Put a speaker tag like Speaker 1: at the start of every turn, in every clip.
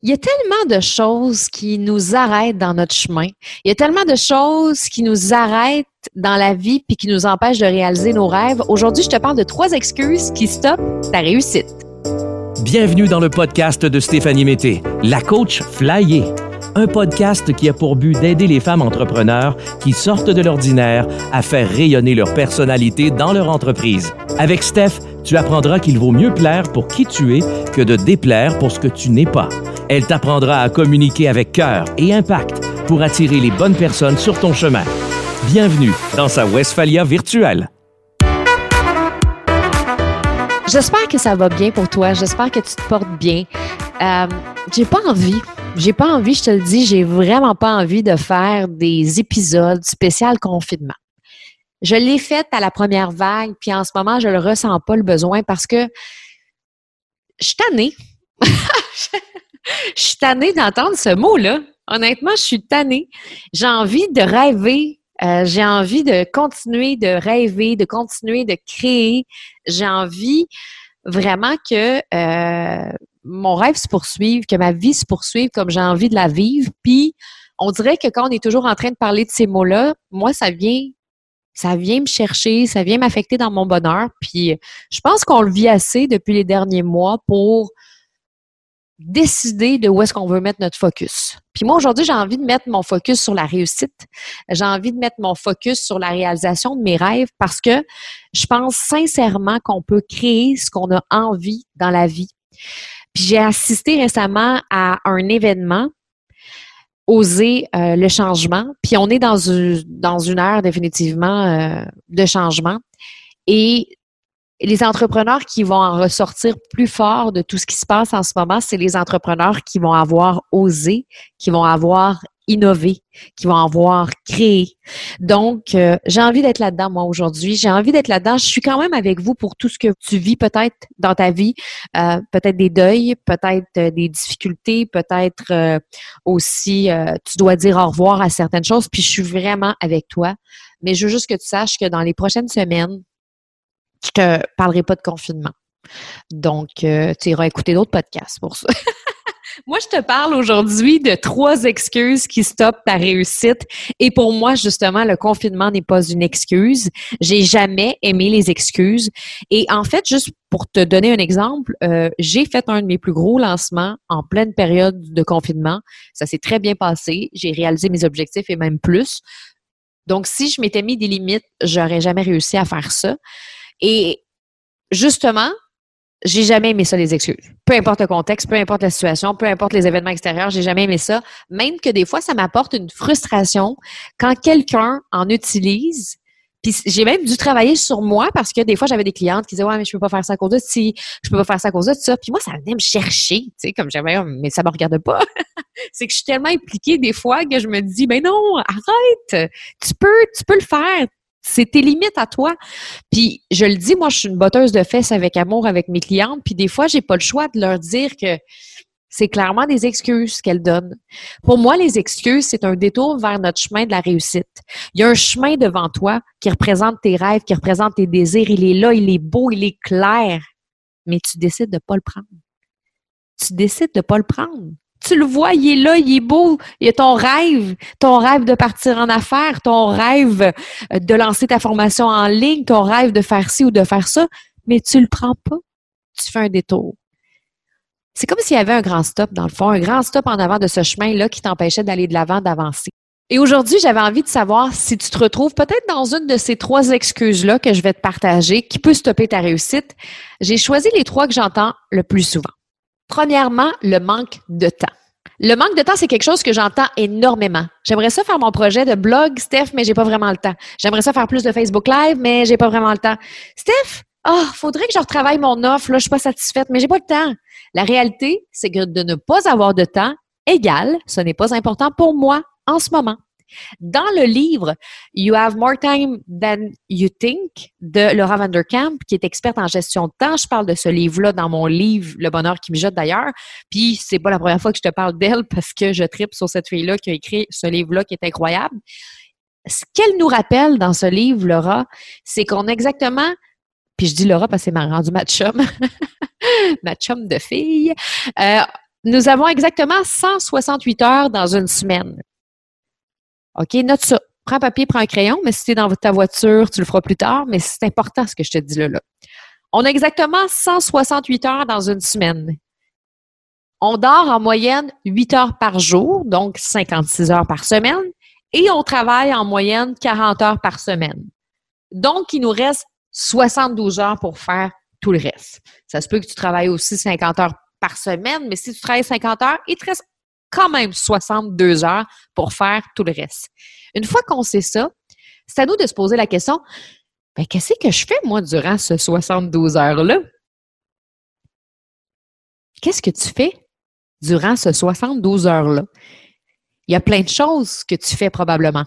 Speaker 1: Il y a tellement de choses qui nous arrêtent dans notre chemin. Il y a tellement de choses qui nous arrêtent dans la vie puis qui nous empêchent de réaliser nos rêves. Aujourd'hui, je te parle de trois excuses qui stoppent ta réussite.
Speaker 2: Bienvenue dans le podcast de Stéphanie Mété, la coach flyée. Un podcast qui a pour but d'aider les femmes entrepreneurs qui sortent de l'ordinaire à faire rayonner leur personnalité dans leur entreprise. Avec Steph, tu apprendras qu'il vaut mieux plaire pour qui tu es que de déplaire pour ce que tu n'es pas. Elle t'apprendra à communiquer avec cœur et impact pour attirer les bonnes personnes sur ton chemin. Bienvenue dans sa Westphalia virtuelle.
Speaker 1: J'espère que ça va bien pour toi. J'espère que tu te portes bien. Euh, j'ai pas envie. J'ai pas envie, je te le dis, j'ai vraiment pas envie de faire des épisodes spéciaux confinement. Je l'ai fait à la première vague, puis en ce moment, je le ressens pas le besoin parce que je suis tannée. je suis tannée d'entendre ce mot-là. Honnêtement, je suis tannée. J'ai envie de rêver. Euh, j'ai envie de continuer de rêver, de continuer de créer. J'ai envie vraiment que euh, mon rêve se poursuive, que ma vie se poursuive comme j'ai envie de la vivre. Puis, on dirait que quand on est toujours en train de parler de ces mots-là, moi, ça vient ça vient me chercher, ça vient m'affecter dans mon bonheur. Puis je pense qu'on le vit assez depuis les derniers mois pour décider de où est-ce qu'on veut mettre notre focus. Puis moi, aujourd'hui, j'ai envie de mettre mon focus sur la réussite. J'ai envie de mettre mon focus sur la réalisation de mes rêves parce que je pense sincèrement qu'on peut créer ce qu'on a envie dans la vie. Puis j'ai assisté récemment à un événement oser euh, le changement. Puis on est dans une, dans une ère définitivement euh, de changement. Et les entrepreneurs qui vont en ressortir plus fort de tout ce qui se passe en ce moment, c'est les entrepreneurs qui vont avoir osé, qui vont avoir innové, qui vont avoir créé. Donc, euh, j'ai envie d'être là-dedans, moi, aujourd'hui. J'ai envie d'être là-dedans. Je suis quand même avec vous pour tout ce que tu vis peut-être dans ta vie, euh, peut-être des deuils, peut-être euh, des difficultés, peut-être aussi tu dois dire au revoir à certaines choses, puis je suis vraiment avec toi. Mais je veux juste que tu saches que dans les prochaines semaines, je te parlerai pas de confinement. Donc, tu iras écouter d'autres podcasts pour ça. Moi, je te parle aujourd'hui de trois excuses qui stoppent ta réussite. Et pour moi, justement, le confinement n'est pas une excuse. J'ai jamais aimé les excuses. Et en fait, juste pour te donner un exemple, euh, j'ai fait un de mes plus gros lancements en pleine période de confinement. Ça s'est très bien passé. J'ai réalisé mes objectifs et même plus. Donc, si je m'étais mis des limites, j'aurais jamais réussi à faire ça. Et justement, j'ai jamais aimé ça, les excuses. Peu importe le contexte, peu importe la situation, peu importe les événements extérieurs, j'ai jamais aimé ça. Même que des fois, ça m'apporte une frustration quand quelqu'un en utilise. Puis j'ai même dû travailler sur moi parce que des fois, j'avais des clientes qui disaient Ouais, mais je peux pas faire ça à cause de ci, je peux pas faire ça à cause de ça. Puis moi, ça venait me chercher, tu sais, comme j'avais, mais ça me regarde pas. c'est que je suis tellement impliquée des fois que je me dis Ben non, arrête, tu peux, tu peux le faire c'est tes limites à toi. Puis je le dis, moi, je suis une botteuse de fesses avec amour avec mes clientes. Puis des fois, j'ai pas le choix de leur dire que c'est clairement des excuses qu'elles donnent. Pour moi, les excuses, c'est un détour vers notre chemin de la réussite. Il y a un chemin devant toi qui représente tes rêves, qui représente tes désirs. Il est là, il est beau, il est clair. Mais tu décides de pas le prendre. Tu décides de pas le prendre tu le vois, il est là, il est beau. Il y a ton rêve, ton rêve de partir en affaires, ton rêve euh, de lancer ta formation en ligne, ton rêve de faire ci ou de faire ça, mais tu le prends pas. Tu fais un détour. C'est comme s'il y avait un grand stop, dans le fond, un grand stop en avant de ce chemin-là qui t'empêchait d'aller de l'avant, d'avancer. Et aujourd'hui, j'avais envie de savoir si tu te retrouves peut-être dans une de ces trois excuses-là que je vais te partager qui peut stopper ta réussite. J'ai choisi les trois que j'entends le plus souvent. Premièrement, le manque de temps. Le manque de temps, c'est quelque chose que j'entends énormément. J'aimerais ça faire mon projet de blog, Steph, mais j'ai pas vraiment le temps. J'aimerais ça faire plus de Facebook Live, mais j'ai pas vraiment le temps. Steph, oh, faudrait que je retravaille mon offre, là, je suis pas satisfaite, mais j'ai pas le temps. La réalité, c'est que de ne pas avoir de temps égale, ce n'est pas important pour moi en ce moment. Dans le livre You Have More Time Than You Think de Laura Vanderkamp, qui est experte en gestion de temps, je parle de ce livre-là dans mon livre Le bonheur qui me jette d'ailleurs. Puis c'est pas la première fois que je te parle d'elle parce que je tripe sur cette fille-là qui a écrit ce livre-là qui est incroyable. Ce qu'elle nous rappelle dans ce livre, Laura, c'est qu'on a exactement puis je dis Laura parce que c'est m'a rendu ma chum, ma chum de fille. Euh, nous avons exactement 168 heures dans une semaine. OK, note ça. Prends un papier, prends un crayon, mais si tu es dans ta voiture, tu le feras plus tard, mais c'est important ce que je te dis là. là. On a exactement 168 heures dans une semaine. On dort en moyenne 8 heures par jour, donc 56 heures par semaine, et on travaille en moyenne 40 heures par semaine. Donc, il nous reste 72 heures pour faire tout le reste. Ça se peut que tu travailles aussi 50 heures par semaine, mais si tu travailles 50 heures, il te reste quand même 62 heures pour faire tout le reste. Une fois qu'on sait ça, c'est à nous de se poser la question, ben, qu'est-ce que je fais, moi, durant ce 72 heures-là? Qu'est-ce que tu fais durant ce 72 heures-là? Il y a plein de choses que tu fais probablement.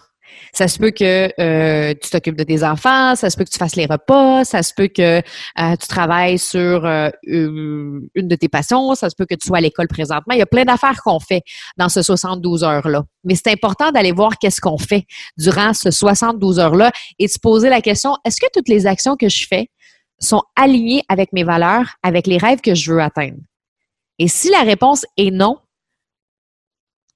Speaker 1: Ça se peut que euh, tu t'occupes de tes enfants, ça se peut que tu fasses les repas, ça se peut que euh, tu travailles sur euh, une de tes passions, ça se peut que tu sois à l'école présentement. Il y a plein d'affaires qu'on fait dans ce 72 heures-là. Mais c'est important d'aller voir qu'est-ce qu'on fait durant ce 72 heures-là et de se poser la question, est-ce que toutes les actions que je fais sont alignées avec mes valeurs, avec les rêves que je veux atteindre? Et si la réponse est non,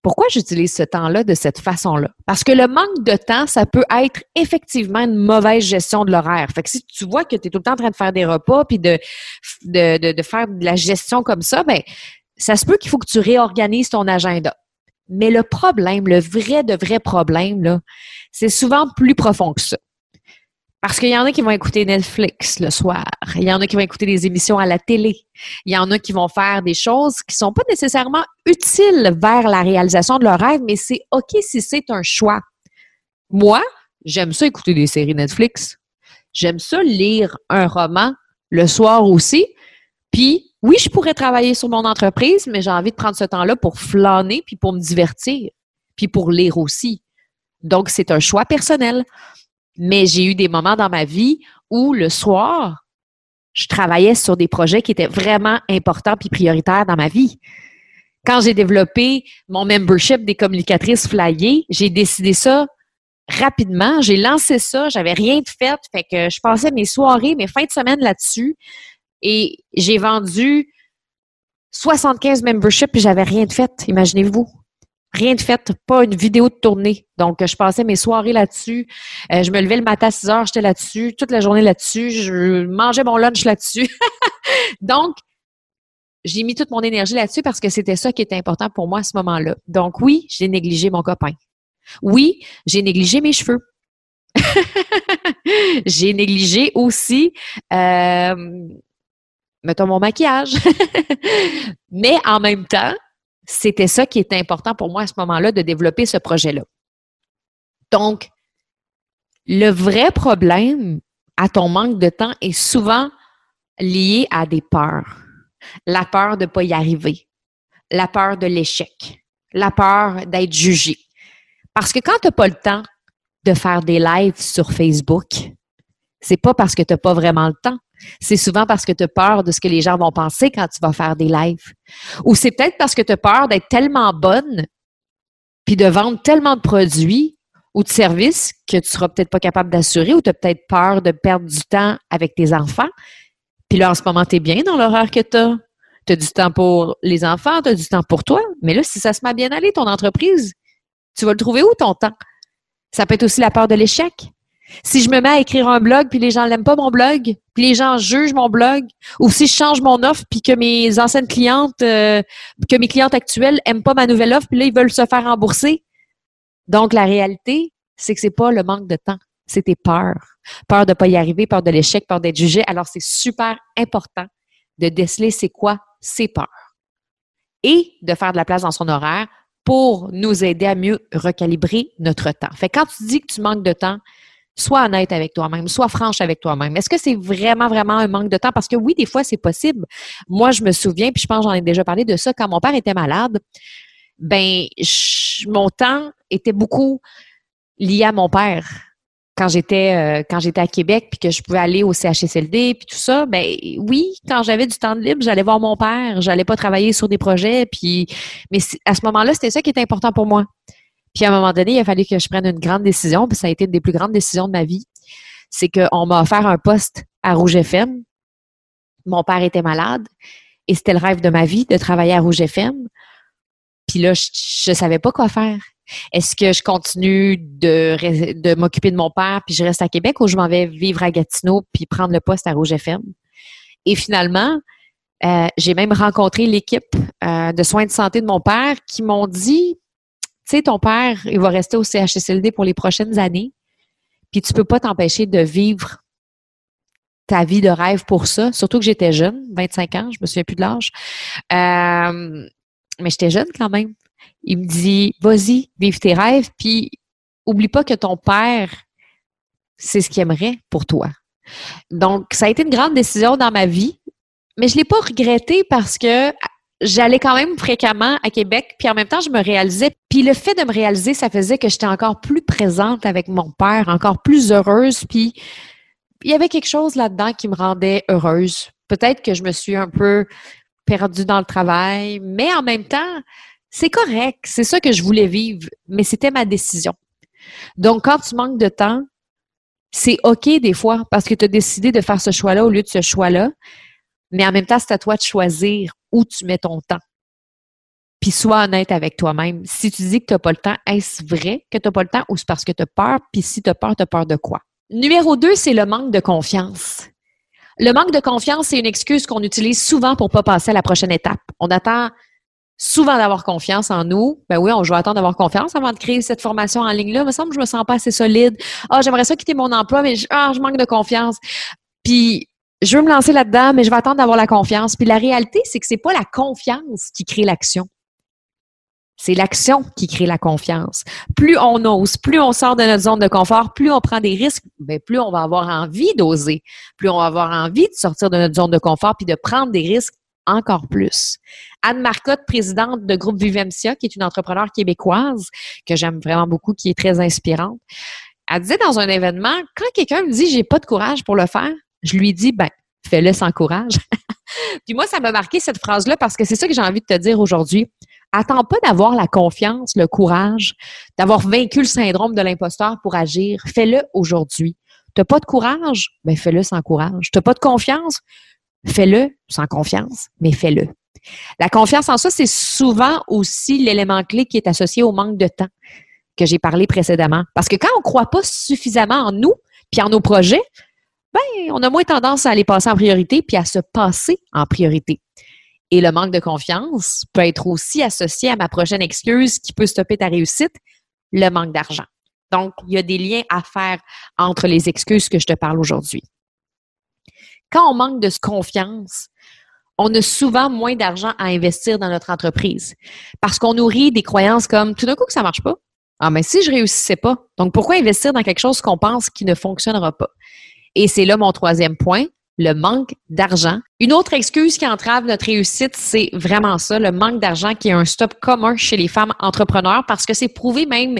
Speaker 1: pourquoi j'utilise ce temps-là de cette façon-là? Parce que le manque de temps, ça peut être effectivement une mauvaise gestion de l'horaire. Fait que si tu vois que tu es tout le temps en train de faire des repas puis de, faire de la gestion comme ça, ben ça se peut qu'il faut que tu réorganises ton agenda. Mais le problème, le vrai de vrai problème, c'est souvent plus profond que ça. Parce qu'il y en a qui vont écouter Netflix le soir. Il y en a qui vont écouter des émissions à la télé. Il y en a qui vont faire des choses qui sont pas nécessairement utiles vers la réalisation de leur rêve, mais c'est OK si c'est un choix. Moi, j'aime ça écouter des séries Netflix. J'aime ça lire un roman le soir aussi. Puis, oui, je pourrais travailler sur mon entreprise, mais j'ai envie de prendre ce temps-là pour flâner puis pour me divertir, puis pour lire aussi. Donc, c'est un choix personnel. Mais j'ai eu des moments dans ma vie où le soir, je travaillais sur des projets qui étaient vraiment importants puis prioritaires dans ma vie. Quand j'ai développé mon membership des communicatrices flyées, j'ai décidé ça rapidement. J'ai lancé ça, j'avais rien de fait, fait que je passais mes soirées, mes fins de semaine là-dessus et j'ai vendu 75 memberships et j'avais rien de fait, imaginez-vous rien de fait, pas une vidéo de tournée. Donc, je passais mes soirées là-dessus. Euh, je me levais le matin à 6 heures, j'étais là-dessus, toute la journée là-dessus. Je mangeais mon lunch là-dessus. Donc, j'ai mis toute mon énergie là-dessus parce que c'était ça qui était important pour moi à ce moment-là. Donc, oui, j'ai négligé mon copain. Oui, j'ai négligé mes cheveux. j'ai négligé aussi, euh, mettons, mon maquillage. Mais en même temps, c'était ça qui était important pour moi à ce moment-là, de développer ce projet-là. Donc, le vrai problème à ton manque de temps est souvent lié à des peurs. La peur de ne pas y arriver, la peur de l'échec, la peur d'être jugé. Parce que quand tu n'as pas le temps de faire des lives sur Facebook, c'est pas parce que tu n'as pas vraiment le temps c'est souvent parce que tu as peur de ce que les gens vont penser quand tu vas faire des lives. Ou c'est peut-être parce que tu as peur d'être tellement bonne, puis de vendre tellement de produits ou de services que tu seras peut-être pas capable d'assurer, ou tu as peut-être peur de perdre du temps avec tes enfants. Puis là, en ce moment, tu es bien dans l'horaire que tu as. Tu as du temps pour les enfants, tu as du temps pour toi. Mais là, si ça se met bien aller, ton entreprise, tu vas le trouver où ton temps? Ça peut être aussi la peur de l'échec. Si je me mets à écrire un blog puis les gens n'aiment pas mon blog, puis les gens jugent mon blog, ou si je change mon offre puis que mes anciennes clientes, euh, que mes clientes actuelles aiment pas ma nouvelle offre puis là ils veulent se faire rembourser. Donc la réalité, c'est que c'est pas le manque de temps, c'est tes peurs, peur de pas y arriver, peur de l'échec, peur d'être jugé. Alors c'est super important de déceler c'est quoi ces peurs et de faire de la place dans son horaire pour nous aider à mieux recalibrer notre temps. Fait quand tu dis que tu manques de temps, sois honnête avec toi-même, sois franche avec toi-même. Est-ce que c'est vraiment, vraiment un manque de temps? Parce que oui, des fois, c'est possible. Moi, je me souviens, puis je pense j'en ai déjà parlé de ça, quand mon père était malade, ben, mon temps était beaucoup lié à mon père. Quand j'étais euh, quand j'étais à Québec puis que je pouvais aller au CHSLD puis tout ça, ben oui, quand j'avais du temps de libre, j'allais voir mon père, j'allais pas travailler sur des projets puis mais à ce moment-là, c'était ça qui était important pour moi. Puis à un moment donné, il a fallu que je prenne une grande décision, puis ça a été une des plus grandes décisions de ma vie. C'est qu'on m'a offert un poste à Rouge FM. Mon père était malade et c'était le rêve de ma vie de travailler à Rouge FM. Puis là, je ne savais pas quoi faire. Est-ce que je continue de, m'occuper de mon père puis je reste à Québec ou je m'en vais vivre à Gatineau puis prendre le poste à Rouge FM? Et finalement, euh, j'ai même rencontré l'équipe euh, de soins de santé de mon père qui m'ont dit, sais, ton père, il va rester au CHSLD pour les prochaines années, puis tu peux pas t'empêcher de vivre ta vie de rêve pour ça, surtout que j'étais jeune, 25 ans, je me souviens plus de l'âge. Euh, mais j'étais jeune quand même. Il me dit, vas-y, vive tes rêves, puis oublie pas que ton père, c'est ce qu'il aimerait pour toi. Donc, ça a été une grande décision dans ma vie, mais je l'ai pas regretté parce que j'allais quand même fréquemment à Québec, puis en même temps, je me réalisais. Puis le fait de me réaliser, ça faisait que j'étais encore plus présente avec mon père, encore plus heureuse, puis il y avait quelque chose là-dedans qui me rendait heureuse. Peut-être que je me suis un peu perdue dans le travail, mais en même temps, c'est correct. C'est ça que je voulais vivre, mais c'était ma décision. Donc, quand tu manques de temps, c'est OK des fois parce que tu as décidé de faire ce choix-là au lieu de ce choix-là. Mais en même temps, c'est à toi de choisir où tu mets ton temps. Puis sois honnête avec toi-même. Si tu dis que tu n'as pas le temps, est-ce vrai que tu n'as pas le temps ou c'est parce que tu as peur? Puis si tu as peur, tu as peur de quoi? Numéro deux, c'est le manque de confiance. Le manque de confiance, c'est une excuse qu'on utilise souvent pour ne pas passer à la prochaine étape. On attend souvent d'avoir confiance en nous. Ben oui, on va attendre d'avoir confiance avant de créer cette formation en ligne-là. Il me semble que je me sens pas assez solide. Ah, j'aimerais ça quitter mon emploi, mais je, ah, je manque de confiance. Puis je veux me lancer là-dedans, mais je vais attendre d'avoir la confiance. Puis la réalité, c'est que c'est pas la confiance qui crée l'action. C'est l'action qui crée la confiance. Plus on ose, plus on sort de notre zone de confort, plus on prend des risques, bien, plus on va avoir envie d'oser, plus on va avoir envie de sortir de notre zone de confort puis de prendre des risques encore plus. Anne Marcotte, présidente de groupe Vivemcia, qui est une entrepreneure québécoise que j'aime vraiment beaucoup, qui est très inspirante, elle disait dans un événement, quand quelqu'un me dit j'ai pas de courage pour le faire, je lui dis ben fais-le sans courage. Puis moi, ça m'a marqué cette phrase-là parce que c'est ça que j'ai envie de te dire aujourd'hui. Attends pas d'avoir la confiance, le courage, d'avoir vaincu le syndrome de l'imposteur pour agir. Fais-le aujourd'hui. T'as pas de courage? Ben fais-le sans courage. T'as pas de confiance? Fais-le sans confiance, mais fais-le. La confiance en soi, c'est souvent aussi l'élément clé qui est associé au manque de temps que j'ai parlé précédemment. Parce que quand on ne croit pas suffisamment en nous puis en nos projets, ben, on a moins tendance à les passer en priorité puis à se passer en priorité. Et le manque de confiance peut être aussi associé à ma prochaine excuse qui peut stopper ta réussite, le manque d'argent. Donc, il y a des liens à faire entre les excuses que je te parle aujourd'hui. Quand on manque de confiance, on a souvent moins d'argent à investir dans notre entreprise parce qu'on nourrit des croyances comme tout d'un coup que ça marche pas. Ah, mais si je réussissais pas. Donc, pourquoi investir dans quelque chose qu'on pense qui ne fonctionnera pas? Et c'est là mon troisième point, le manque d'argent. Une autre excuse qui entrave notre réussite, c'est vraiment ça, le manque d'argent qui est un stop commun chez les femmes entrepreneurs parce que c'est prouvé même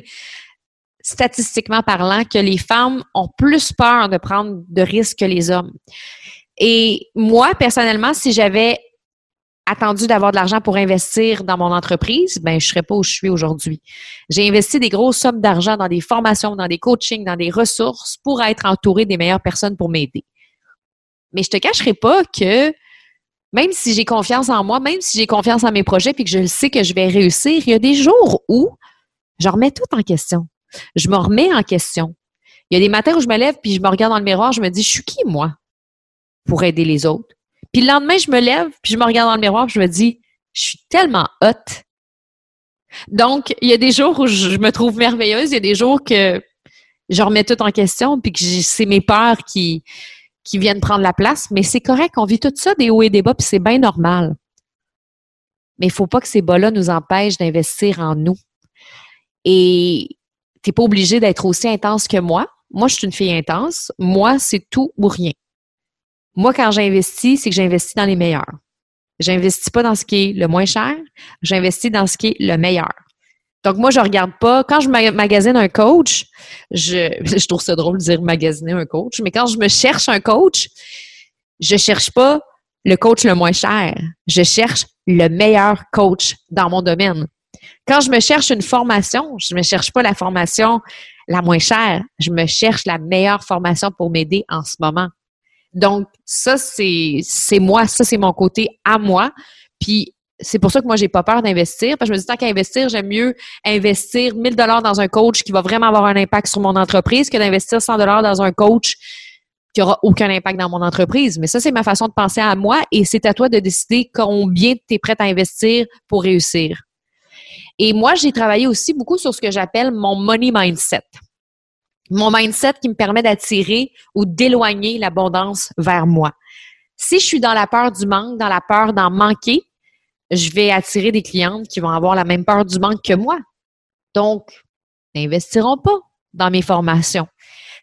Speaker 1: statistiquement parlant que les femmes ont plus peur de prendre de risques que les hommes. Et moi, personnellement, si j'avais attendu d'avoir de l'argent pour investir dans mon entreprise, ben je serais pas où je suis aujourd'hui. J'ai investi des grosses sommes d'argent dans des formations, dans des coachings, dans des ressources pour être entouré des meilleures personnes pour m'aider. Mais je te cacherai pas que même si j'ai confiance en moi, même si j'ai confiance en mes projets puis que je sais que je vais réussir, il y a des jours où je remets tout en question. Je me remets en question. Il y a des matins où je me lève puis je me regarde dans le miroir, je me dis je suis qui moi pour aider les autres? Puis le lendemain, je me lève, puis je me regarde dans le miroir, puis je me dis, je suis tellement hot. Donc, il y a des jours où je me trouve merveilleuse, il y a des jours que je remets tout en question, puis que c'est mes peurs qui, qui viennent prendre la place. Mais c'est correct, on vit tout ça, des hauts et des bas, puis c'est bien normal. Mais il faut pas que ces bas-là nous empêchent d'investir en nous. Et tu n'es pas obligé d'être aussi intense que moi. Moi, je suis une fille intense. Moi, c'est tout ou rien. Moi, quand j'investis, c'est que j'investis dans les meilleurs. J'investis pas dans ce qui est le moins cher, j'investis dans ce qui est le meilleur. Donc, moi, je regarde pas. Quand je magasine un coach, je, trouve ça drôle de dire magasiner un coach, mais quand je me cherche un coach, je cherche pas le coach le moins cher. Je cherche le meilleur coach dans mon domaine. Quand je me cherche une formation, je ne me cherche pas la formation la moins chère. Je me cherche la meilleure formation pour m'aider en ce moment. Donc, ça, c'est, moi, ça, c'est mon côté à moi. Puis, c'est pour ça que moi, j'ai pas peur d'investir. Parce que je me dis, tant qu'à investir, j'aime mieux investir 1000 dollars dans un coach qui va vraiment avoir un impact sur mon entreprise que d'investir 100 dollars dans un coach qui aura aucun impact dans mon entreprise. Mais ça, c'est ma façon de penser à moi et c'est à toi de décider combien tu es prête à investir pour réussir. Et moi, j'ai travaillé aussi beaucoup sur ce que j'appelle mon money mindset. Mon mindset qui me permet d'attirer ou d'éloigner l'abondance vers moi. Si je suis dans la peur du manque, dans la peur d'en manquer, je vais attirer des clientes qui vont avoir la même peur du manque que moi. Donc, n'investiront pas dans mes formations.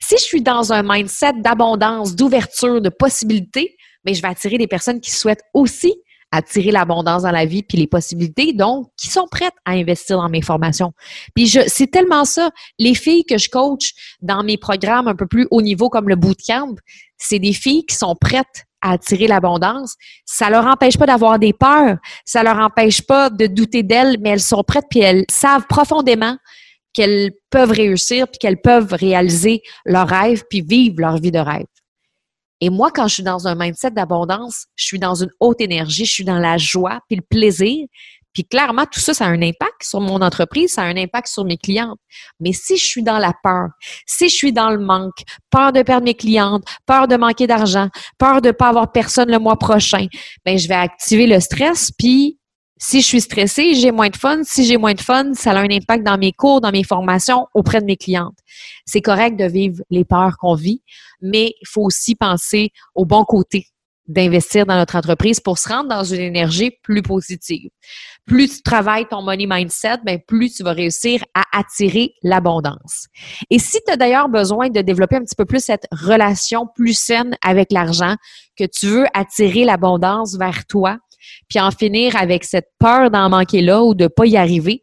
Speaker 1: Si je suis dans un mindset d'abondance, d'ouverture, de possibilités, mais je vais attirer des personnes qui souhaitent aussi attirer l'abondance dans la vie puis les possibilités, donc qui sont prêtes à investir dans mes formations. Puis je, c'est tellement ça. Les filles que je coach dans mes programmes un peu plus haut niveau comme le bootcamp, c'est des filles qui sont prêtes à attirer l'abondance. Ça leur empêche pas d'avoir des peurs, ça leur empêche pas de douter d'elles, mais elles sont prêtes puis elles savent profondément qu'elles peuvent réussir puis qu'elles peuvent réaliser leurs rêves puis vivre leur vie de rêve. Et moi, quand je suis dans un mindset d'abondance, je suis dans une haute énergie, je suis dans la joie puis le plaisir. Puis clairement, tout ça, ça a un impact sur mon entreprise, ça a un impact sur mes clientes. Mais si je suis dans la peur, si je suis dans le manque, peur de perdre mes clientes, peur de manquer d'argent, peur de ne pas avoir personne le mois prochain, ben je vais activer le stress, puis si je suis stressée, j'ai moins de fun. Si j'ai moins de fun, ça a un impact dans mes cours, dans mes formations, auprès de mes clientes. C'est correct de vivre les peurs qu'on vit, mais il faut aussi penser au bon côté d'investir dans notre entreprise pour se rendre dans une énergie plus positive. Plus tu travailles ton money mindset, ben plus tu vas réussir à attirer l'abondance. Et si tu as d'ailleurs besoin de développer un petit peu plus cette relation plus saine avec l'argent, que tu veux attirer l'abondance vers toi, puis en finir avec cette peur d'en manquer là ou de pas y arriver.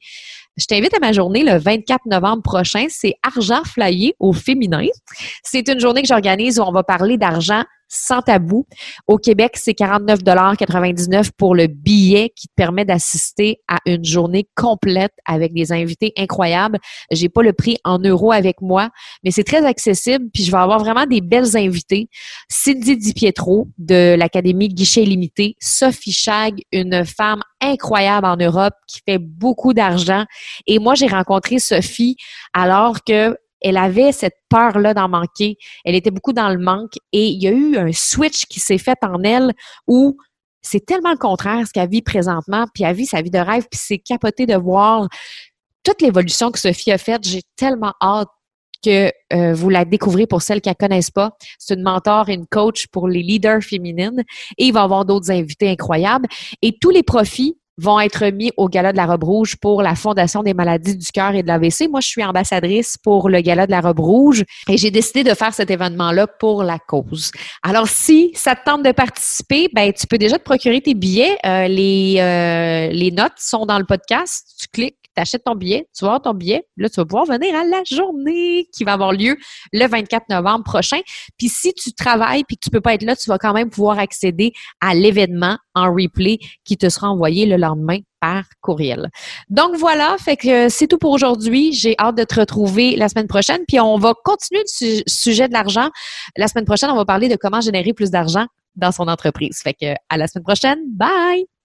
Speaker 1: Je t'invite à ma journée le 24 novembre prochain. C'est Argent Flyé au féminin. C'est une journée que j'organise où on va parler d'argent sans tabou. Au Québec, c'est 49,99 pour le billet qui te permet d'assister à une journée complète avec des invités incroyables. J'ai pas le prix en euros avec moi, mais c'est très accessible. Puis je vais avoir vraiment des belles invités. Cindy Di Pietro de l'Académie Guichet Limité, Sophie Chag, une femme incroyable en Europe qui fait beaucoup d'argent. Et moi, j'ai rencontré Sophie alors que elle avait cette peur-là d'en manquer. Elle était beaucoup dans le manque et il y a eu un switch qui s'est fait en elle où c'est tellement le contraire ce qu'elle vit présentement, puis elle vit sa vie de rêve, puis c'est capoté de voir toute l'évolution que Sophie a faite. J'ai tellement hâte que euh, vous la découvrez pour celles qui ne connaissent pas. C'est une mentor et une coach pour les leaders féminines. Et il va y avoir d'autres invités incroyables. Et tous les profits vont être mis au Gala de la robe rouge pour la Fondation des maladies du cœur et de l'AVC. Moi, je suis ambassadrice pour le Gala de la robe rouge et j'ai décidé de faire cet événement-là pour la cause. Alors, si ça te tente de participer, ben, tu peux déjà te procurer tes billets. Euh, les, euh, les notes sont dans le podcast. Tu cliques tu achètes ton billet, tu vas avoir ton billet, là, tu vas pouvoir venir à la journée qui va avoir lieu le 24 novembre prochain. Puis si tu travailles puis que tu peux pas être là, tu vas quand même pouvoir accéder à l'événement en replay qui te sera envoyé le lendemain par courriel. Donc voilà, fait que c'est tout pour aujourd'hui. J'ai hâte de te retrouver la semaine prochaine. Puis on va continuer le sujet de l'argent. La semaine prochaine, on va parler de comment générer plus d'argent dans son entreprise. Fait que à la semaine prochaine. Bye!